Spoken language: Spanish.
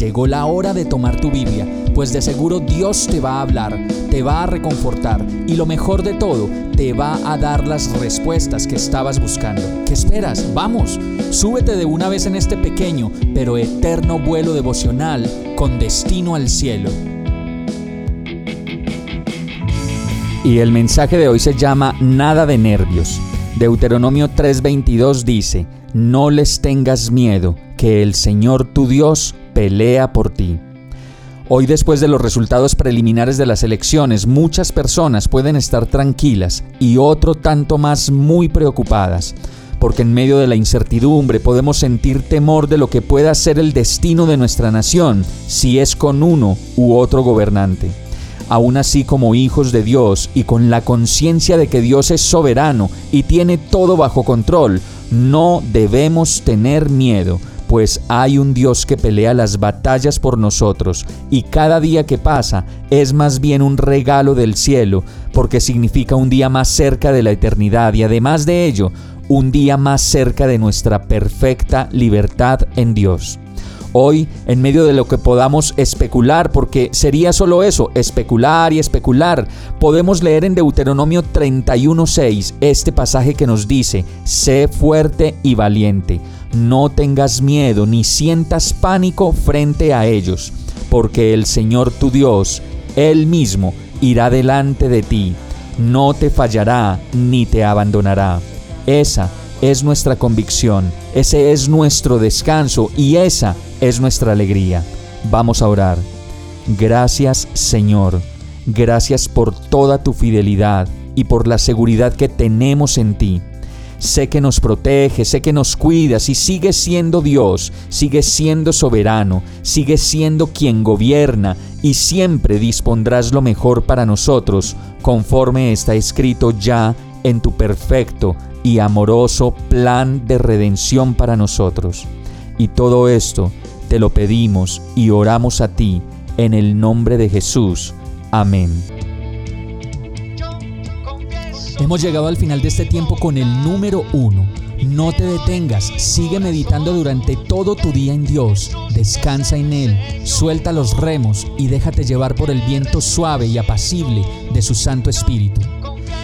Llegó la hora de tomar tu Biblia, pues de seguro Dios te va a hablar, te va a reconfortar y lo mejor de todo, te va a dar las respuestas que estabas buscando. ¿Qué esperas? Vamos, súbete de una vez en este pequeño pero eterno vuelo devocional con destino al cielo. Y el mensaje de hoy se llama Nada de nervios. Deuteronomio 3:22 dice, No les tengas miedo, que el Señor tu Dios pelea por ti. Hoy después de los resultados preliminares de las elecciones, muchas personas pueden estar tranquilas y otro tanto más muy preocupadas, porque en medio de la incertidumbre podemos sentir temor de lo que pueda ser el destino de nuestra nación si es con uno u otro gobernante. Aún así como hijos de Dios y con la conciencia de que Dios es soberano y tiene todo bajo control, no debemos tener miedo, pues hay un Dios que pelea las batallas por nosotros y cada día que pasa es más bien un regalo del cielo, porque significa un día más cerca de la eternidad y además de ello, un día más cerca de nuestra perfecta libertad en Dios. Hoy, en medio de lo que podamos especular, porque sería solo eso, especular y especular, podemos leer en Deuteronomio 31.6 este pasaje que nos dice, sé fuerte y valiente no tengas miedo ni sientas pánico frente a ellos, porque el Señor tu Dios, Él mismo, irá delante de ti, no te fallará ni te abandonará. Esa es nuestra convicción, ese es nuestro descanso y esa es nuestra alegría. Vamos a orar. Gracias Señor, gracias por toda tu fidelidad y por la seguridad que tenemos en ti. Sé que nos protege, sé que nos cuidas y sigue siendo Dios, sigue siendo soberano, sigue siendo quien gobierna y siempre dispondrás lo mejor para nosotros, conforme está escrito ya en tu perfecto y amoroso plan de redención para nosotros. Y todo esto te lo pedimos y oramos a ti en el nombre de Jesús. Amén. Hemos llegado al final de este tiempo con el número uno. No te detengas, sigue meditando durante todo tu día en Dios, descansa en Él, suelta los remos y déjate llevar por el viento suave y apacible de su Santo Espíritu.